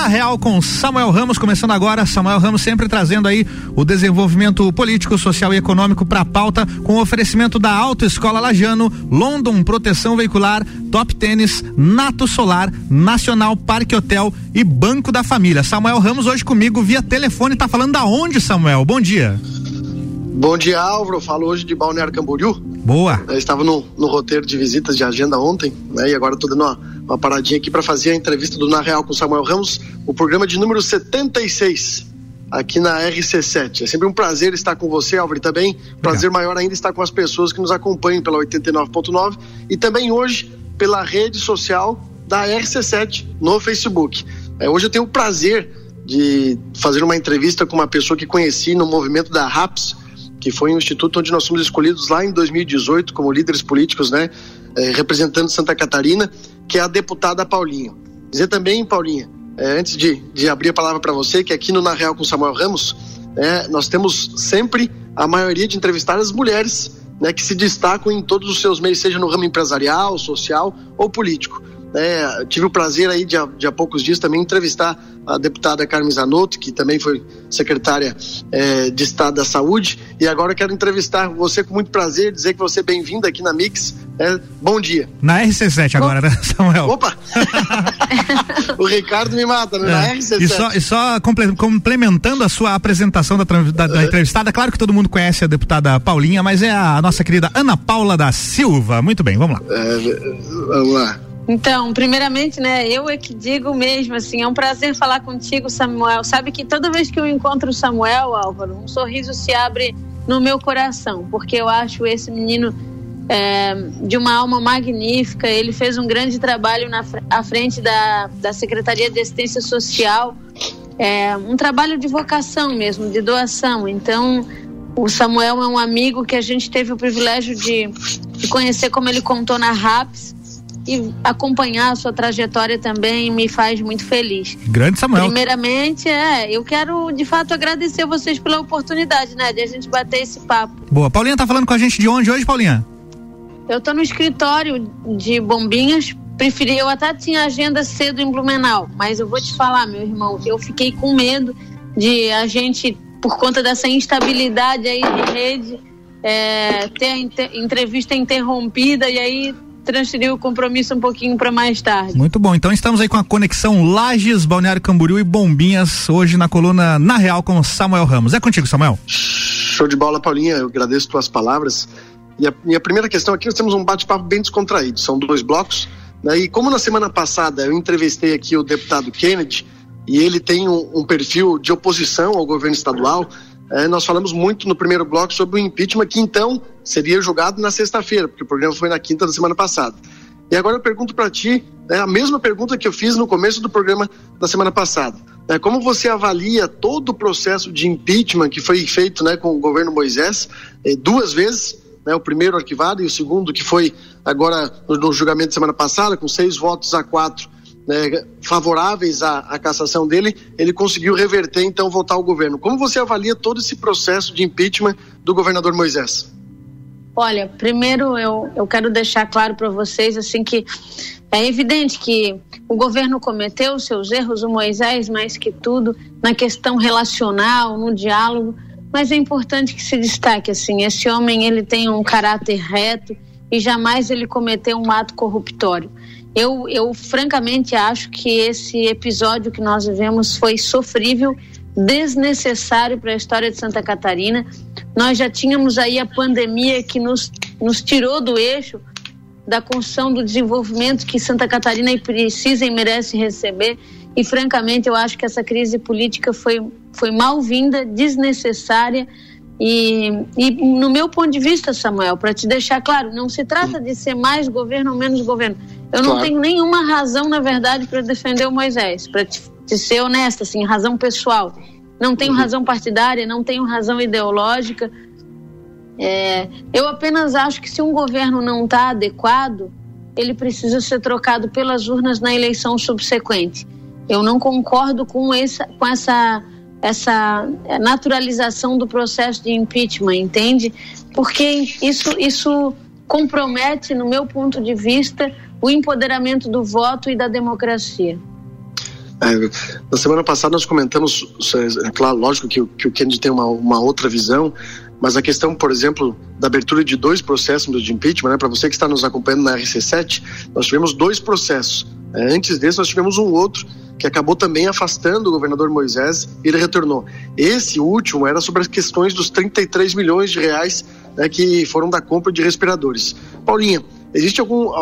Na Real com Samuel Ramos, começando agora. Samuel Ramos sempre trazendo aí o desenvolvimento político, social e econômico para a pauta, com o oferecimento da Autoescola Lajano, London Proteção Veicular, Top Tênis, Nato Solar, Nacional Parque Hotel e Banco da Família. Samuel Ramos hoje comigo via telefone, tá falando da onde, Samuel? Bom dia. Bom dia, Álvaro. Falo hoje de Balneário Camboriú. Boa. Eu estava no, no roteiro de visitas de agenda ontem, né? E agora estou dando uma, uma paradinha aqui para fazer a entrevista do Na Real com Samuel Ramos, o programa de número 76 aqui na RC7. É sempre um prazer estar com você, Álvaro, e também prazer maior ainda estar com as pessoas que nos acompanham pela 89.9 e também hoje pela rede social da RC7 no Facebook. É, hoje eu tenho o prazer de fazer uma entrevista com uma pessoa que conheci no movimento da RAPS, que foi um instituto onde nós fomos escolhidos lá em 2018 como líderes políticos, né, é, representando Santa Catarina, que é a deputada Paulinha. Dizer também, Paulinha, é, antes de, de abrir a palavra para você, que aqui no Na Real com Samuel Ramos, é, nós temos sempre a maioria de entrevistadas mulheres, né, que se destacam em todos os seus meios, seja no ramo empresarial, social ou político. É, tive o prazer aí de, de há poucos dias também entrevistar a deputada Carmen Zanotto, que também foi secretária é, de Estado da Saúde, e agora quero entrevistar você com muito prazer, dizer que você é bem-vinda aqui na Mix. É, bom dia. Na RC7 agora, né, Samuel? Opa! o Ricardo me mata, né? Na RC7. E só, e só complementando a sua apresentação da, da, da, entrevistada, claro que todo mundo conhece a deputada Paulinha, mas é a nossa querida Ana Paula da Silva. Muito bem, vamos lá. É, vamos lá. Então, primeiramente, né, eu é que digo mesmo, assim, é um prazer falar contigo, Samuel. Sabe que toda vez que eu encontro o Samuel, Álvaro, um sorriso se abre no meu coração, porque eu acho esse menino é, de uma alma magnífica. Ele fez um grande trabalho na à frente da, da Secretaria de Assistência Social, é, um trabalho de vocação mesmo, de doação. Então, o Samuel é um amigo que a gente teve o privilégio de, de conhecer, como ele contou na RAPS e acompanhar a sua trajetória também me faz muito feliz. Grande Samuel. Primeiramente, é, eu quero de fato agradecer vocês pela oportunidade, né, de a gente bater esse papo. Boa. Paulinha tá falando com a gente de onde hoje, Paulinha? Eu tô no escritório de Bombinhas. Preferi, eu até tinha agenda cedo em Blumenau, mas eu vou te falar, meu irmão, eu fiquei com medo de a gente, por conta dessa instabilidade aí de rede, é, ter a inter, entrevista interrompida e aí transferir o compromisso um pouquinho para mais tarde. Muito bom. Então estamos aí com a conexão Lages, Balneário Camboriú e Bombinhas hoje na coluna Na Real com Samuel Ramos. É contigo, Samuel. Show de bola, Paulinha. Eu agradeço tuas palavras. E a minha primeira questão aqui, nós temos um bate-papo bem descontraído. São dois blocos. Né? E como na semana passada eu entrevistei aqui o deputado Kennedy e ele tem um, um perfil de oposição ao governo estadual, é, nós falamos muito no primeiro bloco sobre o impeachment, que então seria julgado na sexta-feira, porque o programa foi na quinta da semana passada. E agora eu pergunto para ti, é a mesma pergunta que eu fiz no começo do programa da semana passada. É, como você avalia todo o processo de impeachment que foi feito né, com o governo Moisés, é, duas vezes, né, o primeiro arquivado e o segundo que foi agora no julgamento da semana passada, com seis votos a quatro né, favoráveis à, à, cassação dele, ele conseguiu reverter, então, votar o governo. Como você avalia todo esse processo de impeachment do governador Moisés? Olha, primeiro eu, eu quero deixar claro para vocês assim que é evidente que o governo cometeu seus erros, o Moisés mais que tudo, na questão relacional, no diálogo, mas é importante que se destaque assim, esse homem ele tem um caráter reto e jamais ele cometeu um ato corruptório. Eu, eu francamente acho que esse episódio que nós vivemos foi sofrível, desnecessário para a história de Santa Catarina. Nós já tínhamos aí a pandemia que nos, nos tirou do eixo da construção do desenvolvimento que Santa Catarina precisa e merece receber. E, francamente, eu acho que essa crise política foi, foi mal-vinda, desnecessária. E, e, no meu ponto de vista, Samuel, para te deixar claro, não se trata de ser mais governo ou menos governo. Eu não claro. tenho nenhuma razão, na verdade, para defender o Moisés, para te, te, ser honesta, assim, razão pessoal. Não tenho uhum. razão partidária, não tenho razão ideológica. É, eu apenas acho que se um governo não está adequado, ele precisa ser trocado pelas urnas na eleição subsequente. Eu não concordo com essa, com essa, essa naturalização do processo de impeachment, entende? Porque isso, isso compromete, no meu ponto de vista, o empoderamento do voto e da democracia. É, na semana passada nós comentamos, é claro, lógico que, que o Kennedy tem uma, uma outra visão, mas a questão, por exemplo, da abertura de dois processos de impeachment, né, para você que está nos acompanhando na RC7, nós tivemos dois processos. É, antes desse, nós tivemos um outro que acabou também afastando o governador Moisés e ele retornou. Esse último era sobre as questões dos 33 milhões de reais né, que foram da compra de respiradores. Paulinha, Existe algum,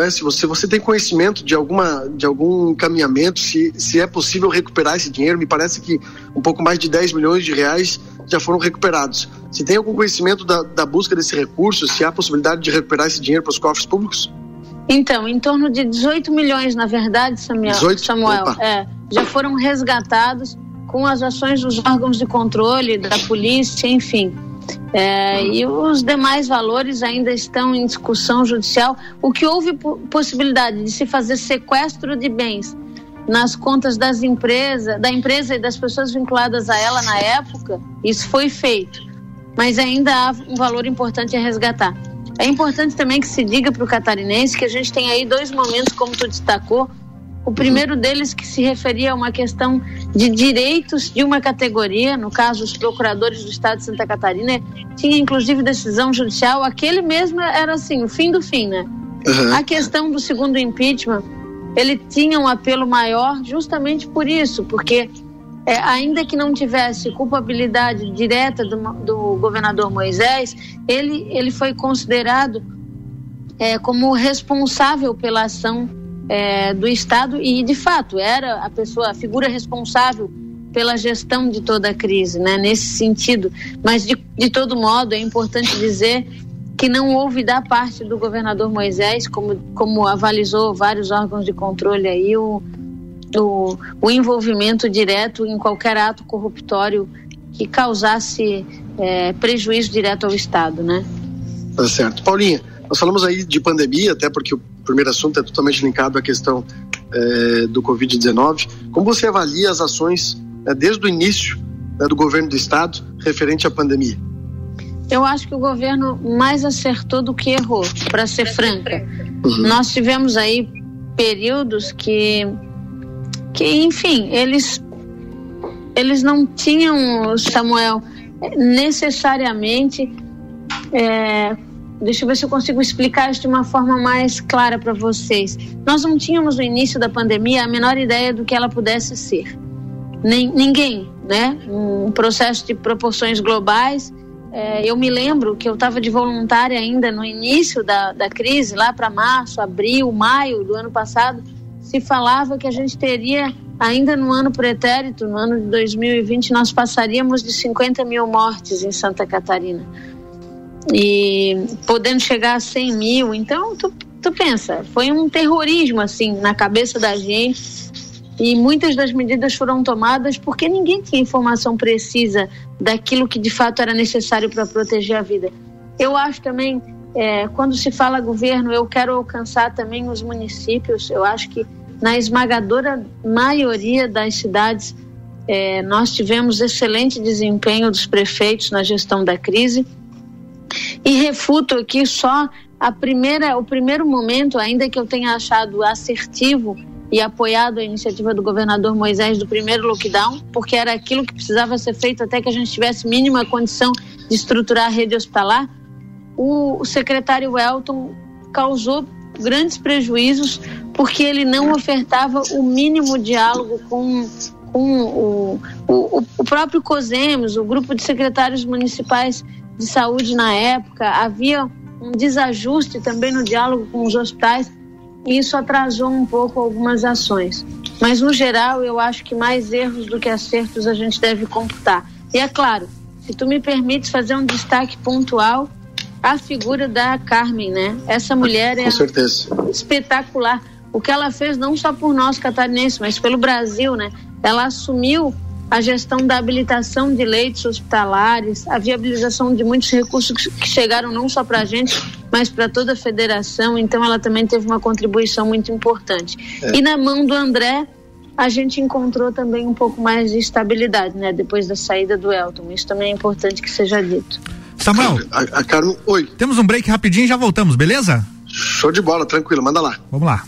é, se você, você tem conhecimento de alguma de algum encaminhamento, se, se é possível recuperar esse dinheiro? Me parece que um pouco mais de 10 milhões de reais já foram recuperados. Se tem algum conhecimento da, da busca desse recurso, se há possibilidade de recuperar esse dinheiro para os cofres públicos? Então, em torno de 18 milhões, na verdade, Samuel, 18? Samuel é, já foram resgatados com as ações dos órgãos de controle, da polícia, enfim. É, e os demais valores ainda estão em discussão judicial. O que houve possibilidade de se fazer sequestro de bens nas contas das empresas, da empresa e das pessoas vinculadas a ela na época, isso foi feito. Mas ainda há um valor importante a resgatar. É importante também que se diga para o catarinense que a gente tem aí dois momentos, como tu destacou, o primeiro deles que se referia a uma questão de direitos de uma categoria, no caso os procuradores do Estado de Santa Catarina, tinha inclusive decisão judicial, aquele mesmo era assim, o fim do fim, né? Uhum. A questão do segundo impeachment, ele tinha um apelo maior justamente por isso, porque é, ainda que não tivesse culpabilidade direta do, do governador Moisés, ele, ele foi considerado é, como responsável pela ação é, do Estado e, de fato, era a pessoa, a figura responsável pela gestão de toda a crise, né, nesse sentido. Mas, de, de todo modo, é importante dizer que não houve da parte do governador Moisés, como, como avalizou vários órgãos de controle aí, o, o, o envolvimento direto em qualquer ato corruptório que causasse é, prejuízo direto ao Estado, né? Tá certo. Paulinha, nós falamos aí de pandemia, até porque o primeiro assunto é totalmente linkado à questão é, do Covid-19. Como você avalia as ações é, desde o início né, do governo do Estado referente à pandemia? Eu acho que o governo mais acertou do que errou, para ser franca. Uhum. Nós tivemos aí períodos que, que enfim, eles, eles não tinham, Samuel, necessariamente é, Deixa eu ver se eu consigo explicar isso de uma forma mais clara para vocês. Nós não tínhamos no início da pandemia a menor ideia do que ela pudesse ser. Nem, ninguém, né? Um processo de proporções globais. É, eu me lembro que eu estava de voluntária ainda no início da, da crise, lá para março, abril, maio do ano passado, se falava que a gente teria, ainda no ano pretérito, no ano de 2020, nós passaríamos de 50 mil mortes em Santa Catarina e podendo chegar a 100 mil. Então, tu, tu pensa, foi um terrorismo assim na cabeça da gente e muitas das medidas foram tomadas porque ninguém tinha informação precisa daquilo que de fato era necessário para proteger a vida. Eu acho também, é, quando se fala governo, eu quero alcançar também os municípios. Eu acho que na esmagadora maioria das cidades é, nós tivemos excelente desempenho dos prefeitos na gestão da crise e refuto aqui só a primeira, o primeiro momento, ainda que eu tenha achado assertivo e apoiado a iniciativa do governador Moisés do primeiro lockdown, porque era aquilo que precisava ser feito até que a gente tivesse mínima condição de estruturar a rede hospitalar. O, secretário Elton causou grandes prejuízos porque ele não ofertava o mínimo diálogo com, com o, o, o próprio COSEMES, o grupo de secretários municipais de saúde na época, havia um desajuste também no diálogo com os hospitais e isso atrasou um pouco algumas ações. Mas, no geral, eu acho que mais erros do que acertos a gente deve computar. E é claro, se tu me permites fazer um destaque pontual, a figura da Carmen, né? Essa mulher é espetacular. O que ela fez não só por nós catarinenses, mas pelo Brasil, né? Ela assumiu a gestão da habilitação de leitos hospitalares, a viabilização de muitos recursos que chegaram não só para a gente, mas para toda a federação. Então, ela também teve uma contribuição muito importante. É. E na mão do André, a gente encontrou também um pouco mais de estabilidade, né? Depois da saída do Elton. Isso também é importante que seja dito. Samuel, a, a Carmen, oi. Temos um break rapidinho e já voltamos, beleza? Show de bola, tranquilo, manda lá. Vamos lá.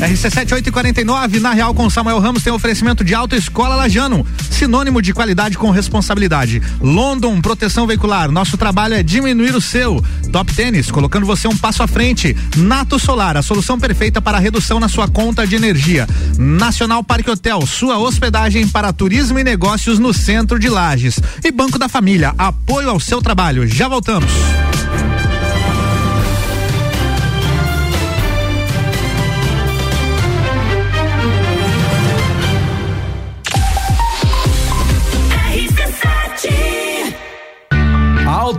RC7849, na Real com Samuel Ramos tem oferecimento de Autoescola Lajano, sinônimo de qualidade com responsabilidade. London Proteção Veicular, nosso trabalho é diminuir o seu. Top Tênis, colocando você um passo à frente. Nato Solar, a solução perfeita para redução na sua conta de energia. Nacional Parque Hotel, sua hospedagem para turismo e negócios no centro de Lages. E Banco da Família, apoio ao seu trabalho. Já voltamos.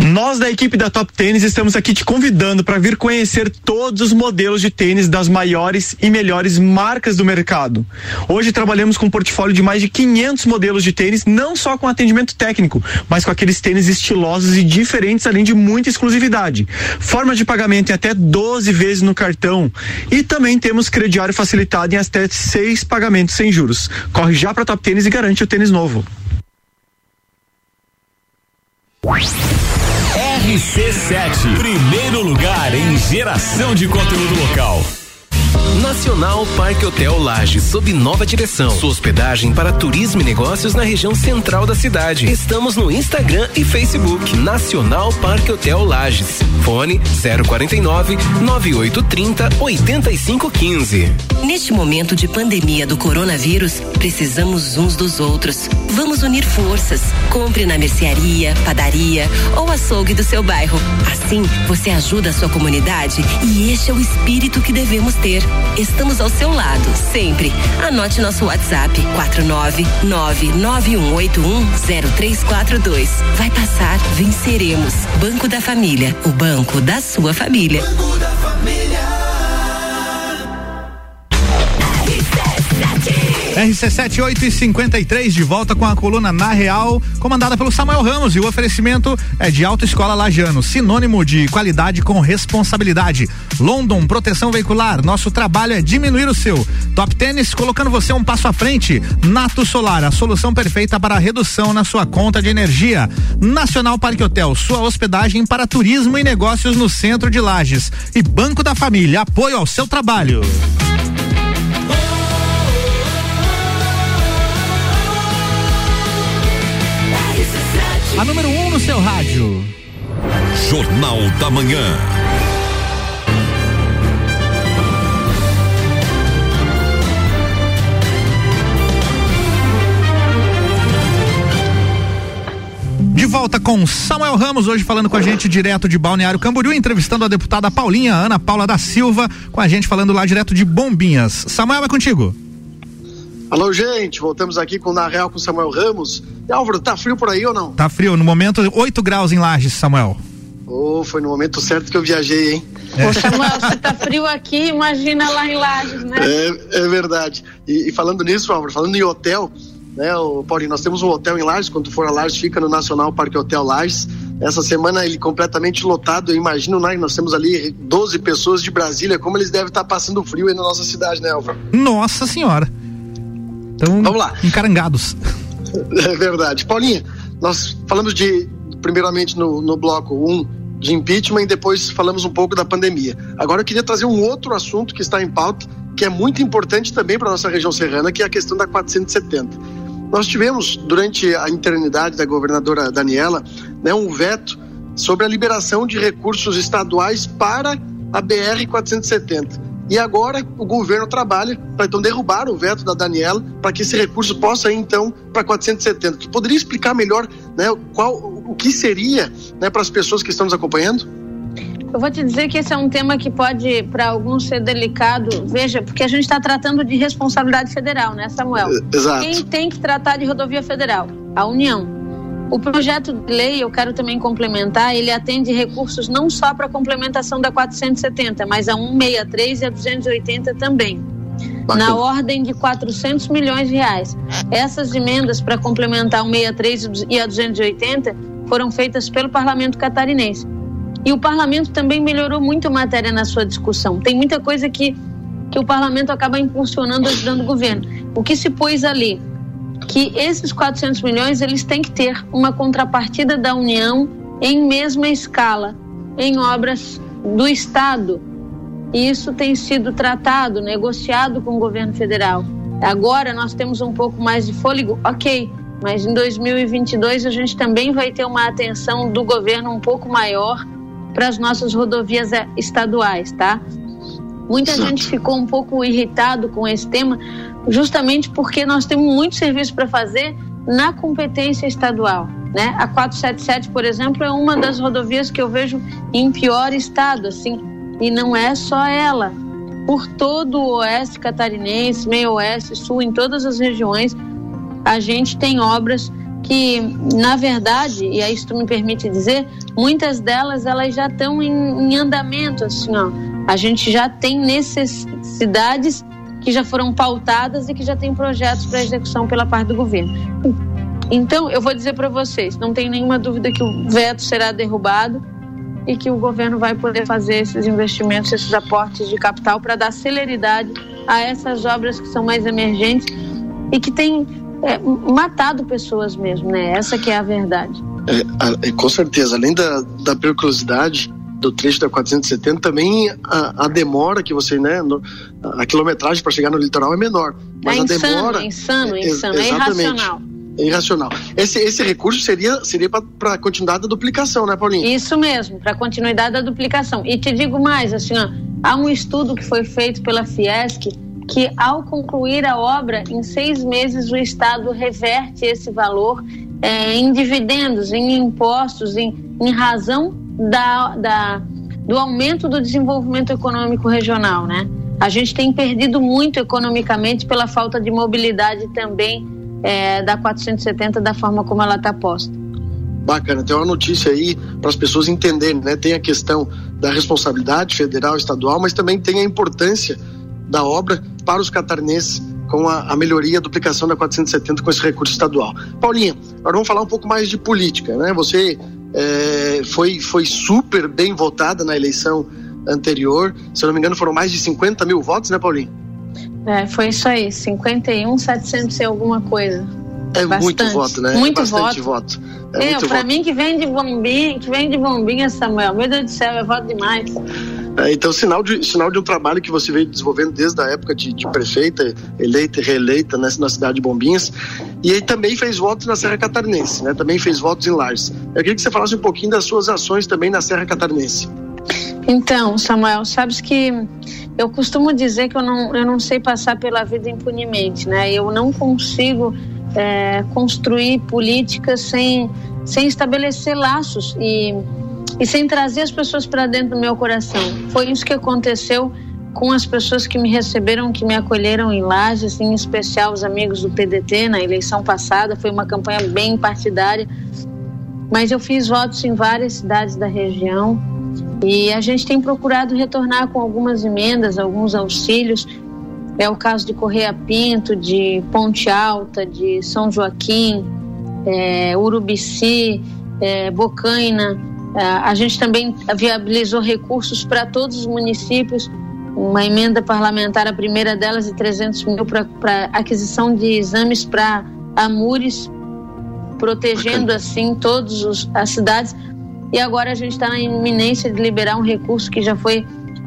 Nós da equipe da Top Tênis estamos aqui te convidando para vir conhecer todos os modelos de tênis das maiores e melhores marcas do mercado. Hoje trabalhamos com um portfólio de mais de 500 modelos de tênis, não só com atendimento técnico, mas com aqueles tênis estilosos e diferentes, além de muita exclusividade. Forma de pagamento em até 12 vezes no cartão e também temos crediário facilitado em até seis pagamentos sem juros. Corre já para Top Tênis e garante o tênis novo. RC7, primeiro lugar em geração de conteúdo local. Nacional Parque Hotel Lages, sob nova direção. Sua hospedagem para turismo e negócios na região central da cidade. Estamos no Instagram e Facebook. Nacional Parque Hotel Lages. Fone 049 9830 8515. Neste momento de pandemia do coronavírus, precisamos uns dos outros. Vamos unir forças. Compre na mercearia, padaria ou açougue do seu bairro. Assim, você ajuda a sua comunidade e este é o espírito que devemos ter. Estamos ao seu lado, sempre. Anote nosso WhatsApp 49991810342. Vai passar, venceremos. Banco da Família, o banco da sua família. Banco da Família. RC7 8 e 53 de volta com a coluna Na Real, comandada pelo Samuel Ramos. E o oferecimento é de Autoescola Lajano, sinônimo de qualidade com responsabilidade. London Proteção Veicular, nosso trabalho é diminuir o seu. Top Tênis, colocando você um passo à frente. Nato Solar, a solução perfeita para a redução na sua conta de energia. Nacional Parque Hotel, sua hospedagem para turismo e negócios no centro de Lages. E Banco da Família, apoio ao seu trabalho. A número 1 um no seu rádio. Jornal da Manhã. De volta com Samuel Ramos, hoje falando com a gente direto de Balneário Camboriú, entrevistando a deputada Paulinha Ana Paula da Silva, com a gente falando lá direto de Bombinhas. Samuel, é contigo. Alô, gente, voltamos aqui com o Na Real com Samuel Ramos. E Álvaro, tá frio por aí ou não? Tá frio, no momento 8 graus em Lages, Samuel. Oh, foi no momento certo que eu viajei, hein? É. Ô, Samuel, se tá frio aqui, imagina lá em Lages, né? É, é verdade. E, e, falando nisso, Álvaro, falando em hotel, né, o Paulinho, nós temos um hotel em Lages, quando for a Lages, fica no Nacional Parque Hotel Lages, Essa semana ele completamente lotado. Eu imagino, né? Nós temos ali 12 pessoas de Brasília. Como eles devem estar passando frio aí na nossa cidade, né, Elva? Nossa Senhora. Então, Vamos lá. Encarangados. É verdade. Paulinha, nós falamos de, primeiramente no, no bloco 1, um, de impeachment e depois falamos um pouco da pandemia. Agora eu queria trazer um outro assunto que está em pauta, que é muito importante também para a nossa região serrana, que é a questão da 470. Nós tivemos, durante a interinidade da governadora Daniela, né, um veto sobre a liberação de recursos estaduais para a BR-470. E agora o governo trabalha para então derrubar o veto da Daniela para que esse recurso possa ir então para 470. Tu poderia explicar melhor né, qual, o que seria né, para as pessoas que estão nos acompanhando? Eu vou te dizer que esse é um tema que pode, para alguns, ser delicado. Veja, porque a gente está tratando de responsabilidade federal, né, Samuel? Exato. Quem tem que tratar de rodovia federal? A União. O projeto de lei, eu quero também complementar, ele atende recursos não só para a complementação da 470, mas a 163 e a 280 também. Bacana. Na ordem de 400 milhões de reais. Essas emendas para complementar a 163 e a 280 foram feitas pelo parlamento catarinense. E o parlamento também melhorou muito a matéria na sua discussão. Tem muita coisa que, que o parlamento acaba impulsionando, ajudando o governo. O que se pôs ali? Que esses 400 milhões eles têm que ter uma contrapartida da União em mesma escala, em obras do Estado. E isso tem sido tratado, negociado com o governo federal. Agora nós temos um pouco mais de fôlego, ok, mas em 2022 a gente também vai ter uma atenção do governo um pouco maior para as nossas rodovias eh, estaduais, tá? Muita Exato. gente ficou um pouco irritado com esse tema, justamente porque nós temos muito serviço para fazer na competência estadual. Né? A 477, por exemplo, é uma das rodovias que eu vejo em pior estado, assim, e não é só ela. Por todo o oeste catarinense, meio oeste, sul, em todas as regiões, a gente tem obras que, na verdade, e aí tu me permite dizer, muitas delas elas já estão em, em andamento, assim, ó. A gente já tem necessidades que já foram pautadas e que já tem projetos para execução pela parte do governo. Então, eu vou dizer para vocês, não tem nenhuma dúvida que o veto será derrubado e que o governo vai poder fazer esses investimentos, esses aportes de capital para dar celeridade a essas obras que são mais emergentes e que têm é, matado pessoas mesmo, né? Essa que é a verdade. É, com certeza, além da, da periculosidade do trecho da 470, também a, a demora que você, né, no, a quilometragem para chegar no litoral é menor. Mas é insano, a demora. É insano, é insano, é irracional. É irracional. Esse, esse recurso seria, seria para a continuidade da duplicação, né, Paulinho? Isso mesmo, para a continuidade da duplicação. E te digo mais, assim, ó, há um estudo que foi feito pela Fiesc que ao concluir a obra, em seis meses o Estado reverte esse valor é, em dividendos, em impostos, em, em razão da, da, do aumento do desenvolvimento econômico regional, né? A gente tem perdido muito economicamente pela falta de mobilidade também é, da 470 da forma como ela está posta. Bacana, tem uma notícia aí para as pessoas entenderem, né? Tem a questão da responsabilidade federal, estadual, mas também tem a importância da obra para os catarinenses com a, a, melhoria, a duplicação da 470 com esse recurso estadual. Paulinha, agora vamos falar um pouco mais de política, né? Você é, foi, foi super bem votada na eleição anterior, se eu não me engano foram mais de 50 mil votos, né, Paulinha? É, foi isso aí, 51, 700 e alguma coisa. É Bastante. muito voto, né? Muito é bastante voto. voto. É, para pra mim que vem de bombinha, que vem de bombinha, Samuel, meu Deus do céu, é voto demais. É, então, sinal de, sinal de um trabalho que você veio desenvolvendo desde a época de, de prefeita, eleita e reeleita né, na cidade de Bombinhas. E aí também fez votos na Serra Catarinense, né? Também fez votos em Lares. Eu queria que você falasse um pouquinho das suas ações também na Serra Catarinense. Então, Samuel, sabes que eu costumo dizer que eu não, eu não sei passar pela vida impunemente, né? Eu não consigo é, construir políticas sem, sem estabelecer laços e e sem trazer as pessoas para dentro do meu coração. Foi isso que aconteceu com as pessoas que me receberam, que me acolheram em Lages, em especial os amigos do PDT na eleição passada. Foi uma campanha bem partidária, mas eu fiz votos em várias cidades da região e a gente tem procurado retornar com algumas emendas, alguns auxílios. É o caso de Correia Pinto, de Ponte Alta, de São Joaquim, é, Urubici, é, Bocaina. É, a gente também viabilizou recursos para todos os municípios, uma emenda parlamentar, a primeira delas, de 300 mil para aquisição de exames para Amures, protegendo assim todas as cidades. E agora a gente está na iminência de liberar um recurso que já foi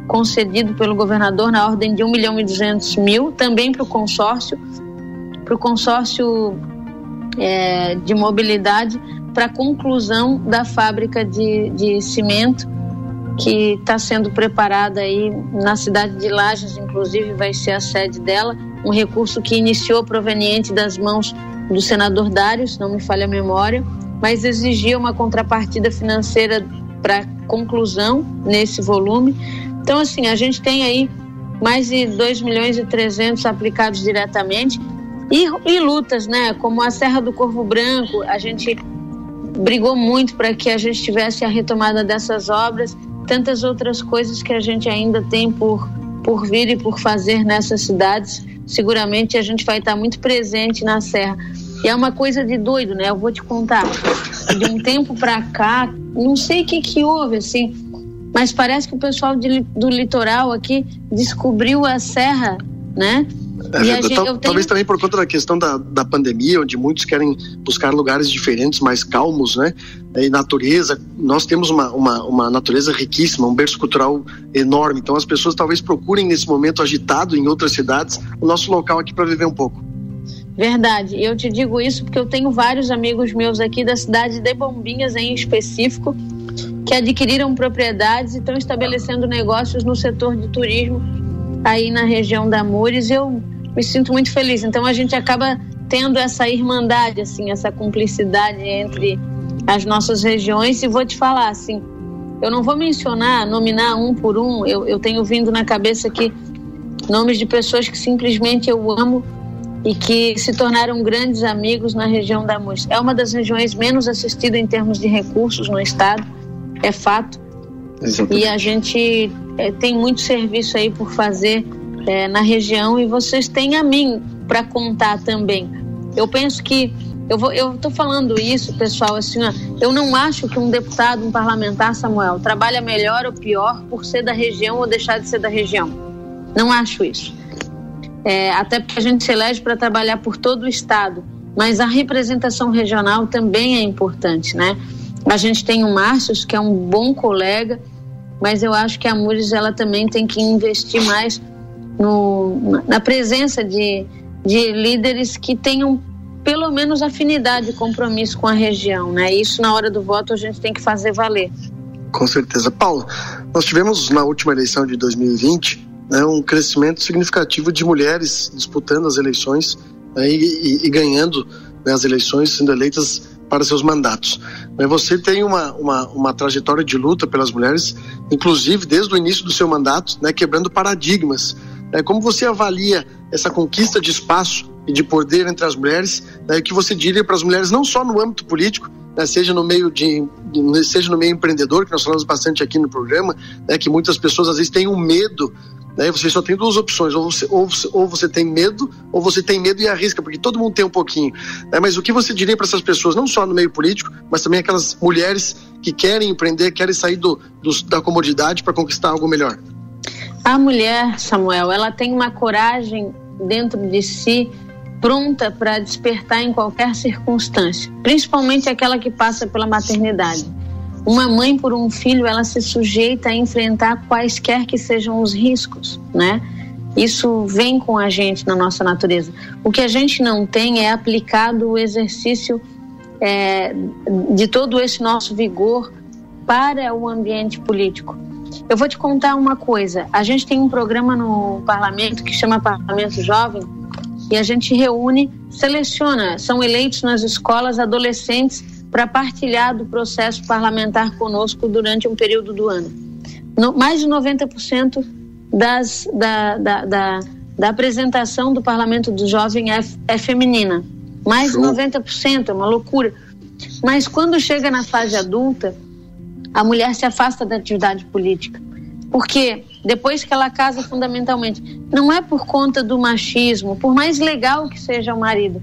concedido pelo governador na ordem de 1 milhão e 200 mil, também para o consórcio, para o consórcio é, de mobilidade, para a conclusão da fábrica de, de cimento que está sendo preparada aí na cidade de Lages, inclusive vai ser a sede dela, um recurso que iniciou proveniente das mãos do senador Dário, se não me falha a memória, mas exigia uma contrapartida financeira para conclusão nesse volume. Então, assim, a gente tem aí mais de 2 milhões e 300 aplicados diretamente e, e lutas, né? Como a Serra do Corvo Branco, a gente brigou muito para que a gente tivesse a retomada dessas obras, tantas outras coisas que a gente ainda tem por, por vir e por fazer nessas cidades. Seguramente a gente vai estar muito presente na Serra. E é uma coisa de doido, né? Eu vou te contar. De um tempo para cá, não sei o que, que houve, assim, mas parece que o pessoal de, do litoral aqui descobriu a serra, né? É, gente, tenho... Talvez também por conta da questão da, da pandemia, onde muitos querem buscar lugares diferentes, mais calmos, né? E natureza, nós temos uma, uma, uma natureza riquíssima, um berço cultural enorme. Então as pessoas talvez procurem nesse momento agitado em outras cidades o nosso local aqui para viver um pouco. Verdade, eu te digo isso porque eu tenho vários amigos meus aqui da cidade de Bombinhas em específico que adquiriram propriedades e estão estabelecendo negócios no setor de turismo aí na região da Mures. Eu me sinto muito feliz. Então a gente acaba tendo essa irmandade, assim, essa cumplicidade entre as nossas regiões. E vou te falar, assim, eu não vou mencionar, nominar um por um. Eu, eu tenho vindo na cabeça aqui nomes de pessoas que simplesmente eu amo e que se tornaram grandes amigos na região da Mures. É uma das regiões menos assistidas em termos de recursos no estado, é fato. Exatamente. E a gente é, tem muito serviço aí por fazer é, na região e vocês têm a mim para contar também. Eu penso que eu vou, eu estou falando isso, pessoal, assim, ó, eu não acho que um deputado, um parlamentar, Samuel, trabalha melhor ou pior por ser da região ou deixar de ser da região. Não acho isso é, até porque a gente se elege para trabalhar por todo o Estado, mas a representação regional também é importante, né? A gente tem o Márcio, que é um bom colega, mas eu acho que a Mures ela também tem que investir mais no, na presença de, de líderes que tenham pelo menos afinidade e compromisso com a região, né? Isso na hora do voto a gente tem que fazer valer. Com certeza. Paulo, nós tivemos na última eleição de 2020 né, um crescimento significativo de mulheres disputando as eleições né, e, e, e, ganhando né, as eleições, sendo eleitas para seus mandatos. Né, você tem uma, uma, uma, trajetória de luta pelas mulheres, inclusive desde o início do seu mandato, né, quebrando paradigmas. Né, como você avalia essa conquista de espaço e de poder entre as mulheres, né, que você diria para as mulheres não só no âmbito político, né, seja no meio de, seja no meio empreendedor, que nós falamos bastante aqui no programa, né, que muitas pessoas às vezes têm um medo né? Você só tem duas opções, ou você, ou, você, ou você tem medo, ou você tem medo e arrisca, porque todo mundo tem um pouquinho. Né? Mas o que você diria para essas pessoas, não só no meio político, mas também aquelas mulheres que querem empreender, querem sair do, do da comodidade para conquistar algo melhor? A mulher, Samuel, ela tem uma coragem dentro de si pronta para despertar em qualquer circunstância, principalmente aquela que passa pela maternidade. Uma mãe por um filho, ela se sujeita a enfrentar quaisquer que sejam os riscos, né? Isso vem com a gente na nossa natureza. O que a gente não tem é aplicado o exercício é, de todo esse nosso vigor para o ambiente político. Eu vou te contar uma coisa. A gente tem um programa no parlamento que chama Parlamento Jovem e a gente reúne, seleciona, são eleitos nas escolas adolescentes para partilhar do processo parlamentar conosco durante um período do ano. No, mais de 90% das, da, da, da, da, apresentação do Parlamento do Jovem é, é feminina. Mais de 90%, é uma loucura. Mas quando chega na fase adulta, a mulher se afasta da atividade política. Porque depois que ela casa fundamentalmente, não é por conta do machismo, por mais legal que seja o marido,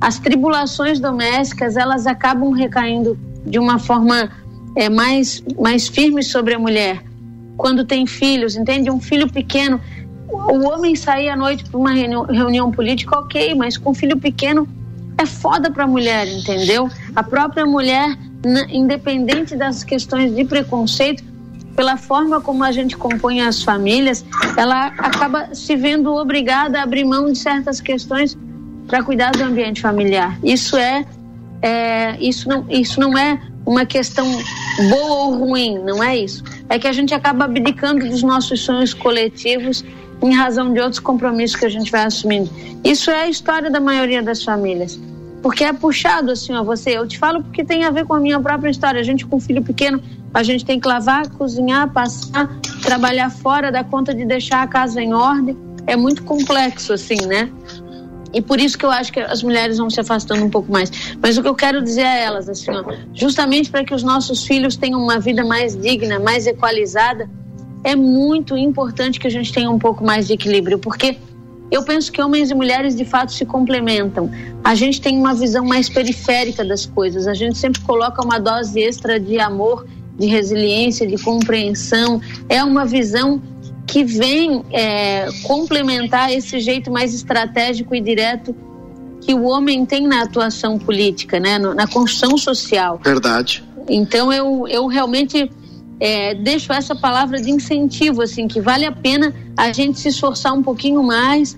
as tribulações domésticas elas acabam recaindo de uma forma é, mais, mais firme sobre a mulher. Quando tem filhos, entende? Um filho pequeno. O homem sair à noite para uma reunião, reunião política, ok, mas com filho pequeno é foda para a mulher, entendeu? A própria mulher, independente das questões de preconceito, pela forma como a gente compõe as famílias, ela acaba se vendo obrigada a abrir mão de certas questões para cuidar do ambiente familiar. Isso é, é, isso não isso não é uma questão boa ou ruim, não é isso. É que a gente acaba abdicando dos nossos sonhos coletivos em razão de outros compromissos que a gente vai assumindo. Isso é a história da maioria das famílias. Porque é puxado assim, ó, você. Eu te falo porque tem a ver com a minha própria história. A gente com filho pequeno, a gente tem que lavar, cozinhar, passar, trabalhar fora, dar conta de deixar a casa em ordem. É muito complexo, assim, né? E por isso que eu acho que as mulheres vão se afastando um pouco mais. Mas o que eu quero dizer a elas, assim, ó, justamente para que os nossos filhos tenham uma vida mais digna, mais equalizada, é muito importante que a gente tenha um pouco mais de equilíbrio, porque eu penso que homens e mulheres de fato se complementam. A gente tem uma visão mais periférica das coisas, a gente sempre coloca uma dose extra de amor, de resiliência, de compreensão. É uma visão que vem é, complementar esse jeito mais estratégico e direto que o homem tem na atuação política, né, na construção social. Verdade. Então eu, eu realmente é, deixo essa palavra de incentivo, assim, que vale a pena a gente se esforçar um pouquinho mais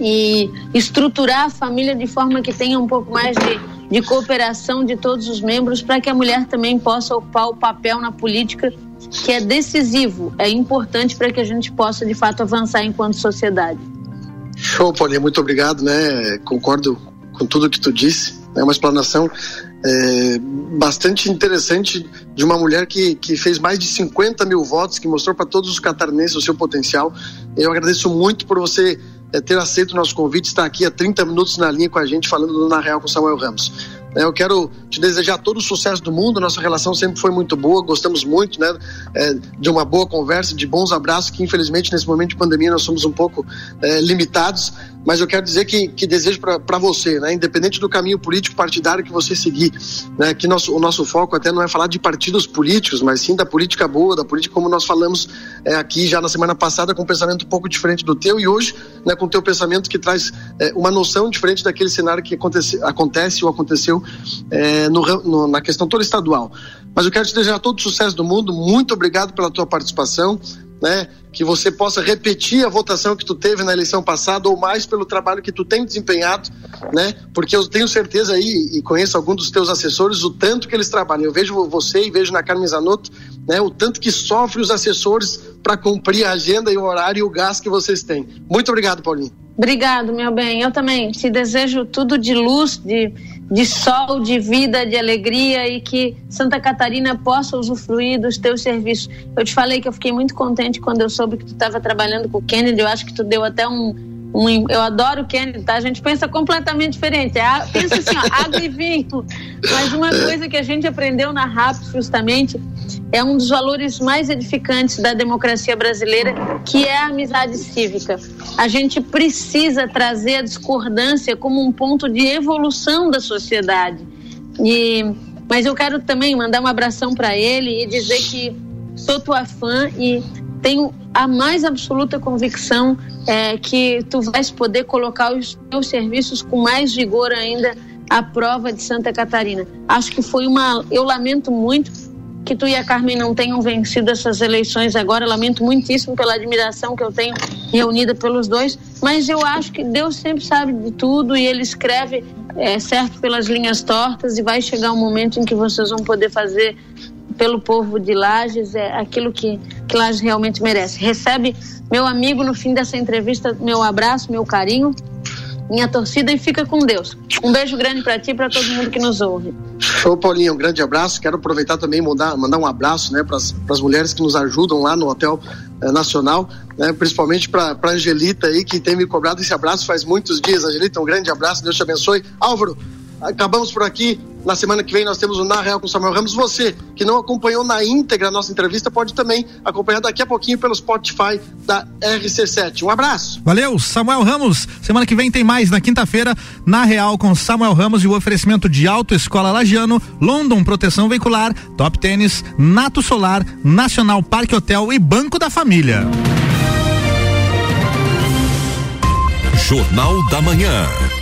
e estruturar a família de forma que tenha um pouco mais de, de cooperação de todos os membros para que a mulher também possa ocupar o papel na política que é decisivo, é importante para que a gente possa de fato avançar enquanto sociedade. Show, Paulinha, muito obrigado, né? Concordo com tudo que tu disse. É uma explanação é, bastante interessante de uma mulher que, que fez mais de 50 mil votos, que mostrou para todos os catarinenses o seu potencial. Eu agradeço muito por você é, ter aceito o nosso convite, estar aqui há 30 minutos na linha com a gente, falando do Na Real com Samuel Ramos. Eu quero te desejar todo o sucesso do mundo. Nossa relação sempre foi muito boa, gostamos muito, né, é, de uma boa conversa, de bons abraços. Que infelizmente nesse momento de pandemia nós somos um pouco é, limitados, mas eu quero dizer que, que desejo para você, né, independente do caminho político partidário que você seguir, né, que nosso, o nosso foco até não é falar de partidos políticos, mas sim da política boa, da política como nós falamos é, aqui já na semana passada com um pensamento um pouco diferente do teu e hoje, né, com o teu pensamento que traz é, uma noção diferente daquele cenário que acontece, acontece ou aconteceu é, no, no, na questão toda estadual. Mas eu quero te desejar todo o sucesso do mundo. Muito obrigado pela tua participação. Né, que você possa repetir a votação que tu teve na eleição passada ou mais pelo trabalho que tu tem desempenhado, né? Porque eu tenho certeza aí e conheço alguns dos teus assessores o tanto que eles trabalham. Eu vejo você e vejo na Carmen Zanotto, né, o tanto que sofre os assessores para cumprir a agenda e o horário e o gasto que vocês têm. Muito obrigado, Paulinho. Obrigado, meu bem. Eu também te desejo tudo de luz, de de sol, de vida, de alegria e que Santa Catarina possa usufruir dos teus serviços. Eu te falei que eu fiquei muito contente quando eu soube que tu estava trabalhando com o Kennedy. Eu acho que tu deu até um, um, eu adoro o Kennedy, tá? A gente pensa completamente diferente. É, pensa assim, ó, água e vinho. Mas uma coisa que a gente aprendeu na RAP, justamente, é um dos valores mais edificantes da democracia brasileira, que é a amizade cívica. A gente precisa trazer a discordância como um ponto de evolução da sociedade. E, mas eu quero também mandar um abração para ele e dizer que sou tua fã e tenho a mais absoluta convicção é, que tu vais poder colocar os teus serviços com mais vigor ainda à prova de Santa Catarina. Acho que foi uma. Eu lamento muito que tu e a Carmen não tenham vencido essas eleições agora. Lamento muitíssimo pela admiração que eu tenho reunida pelos dois, mas eu acho que Deus sempre sabe de tudo e Ele escreve é, certo pelas linhas tortas e vai chegar um momento em que vocês vão poder fazer pelo povo de Lages é aquilo que, que Lages realmente merece. Recebe, meu amigo, no fim dessa entrevista, meu abraço, meu carinho minha torcida e fica com Deus. Um beijo grande para ti e para todo mundo que nos ouve. Show, Paulinho, um grande abraço. Quero aproveitar também e mandar, mandar um abraço né, para as mulheres que nos ajudam lá no Hotel eh, Nacional, né, principalmente para Angelita aí, que tem me cobrado esse abraço faz muitos dias. Angelita, um grande abraço, Deus te abençoe. Álvaro, acabamos por aqui. Na semana que vem nós temos o Na Real com Samuel Ramos. Você que não acompanhou na íntegra a nossa entrevista pode também acompanhar daqui a pouquinho pelo Spotify da RC7. Um abraço. Valeu, Samuel Ramos. Semana que vem tem mais na quinta-feira, Na Real com Samuel Ramos e o oferecimento de Autoescola Lagiano, London Proteção Veicular, Top Tênis, Nato Solar, Nacional Parque Hotel e Banco da Família. Jornal da Manhã.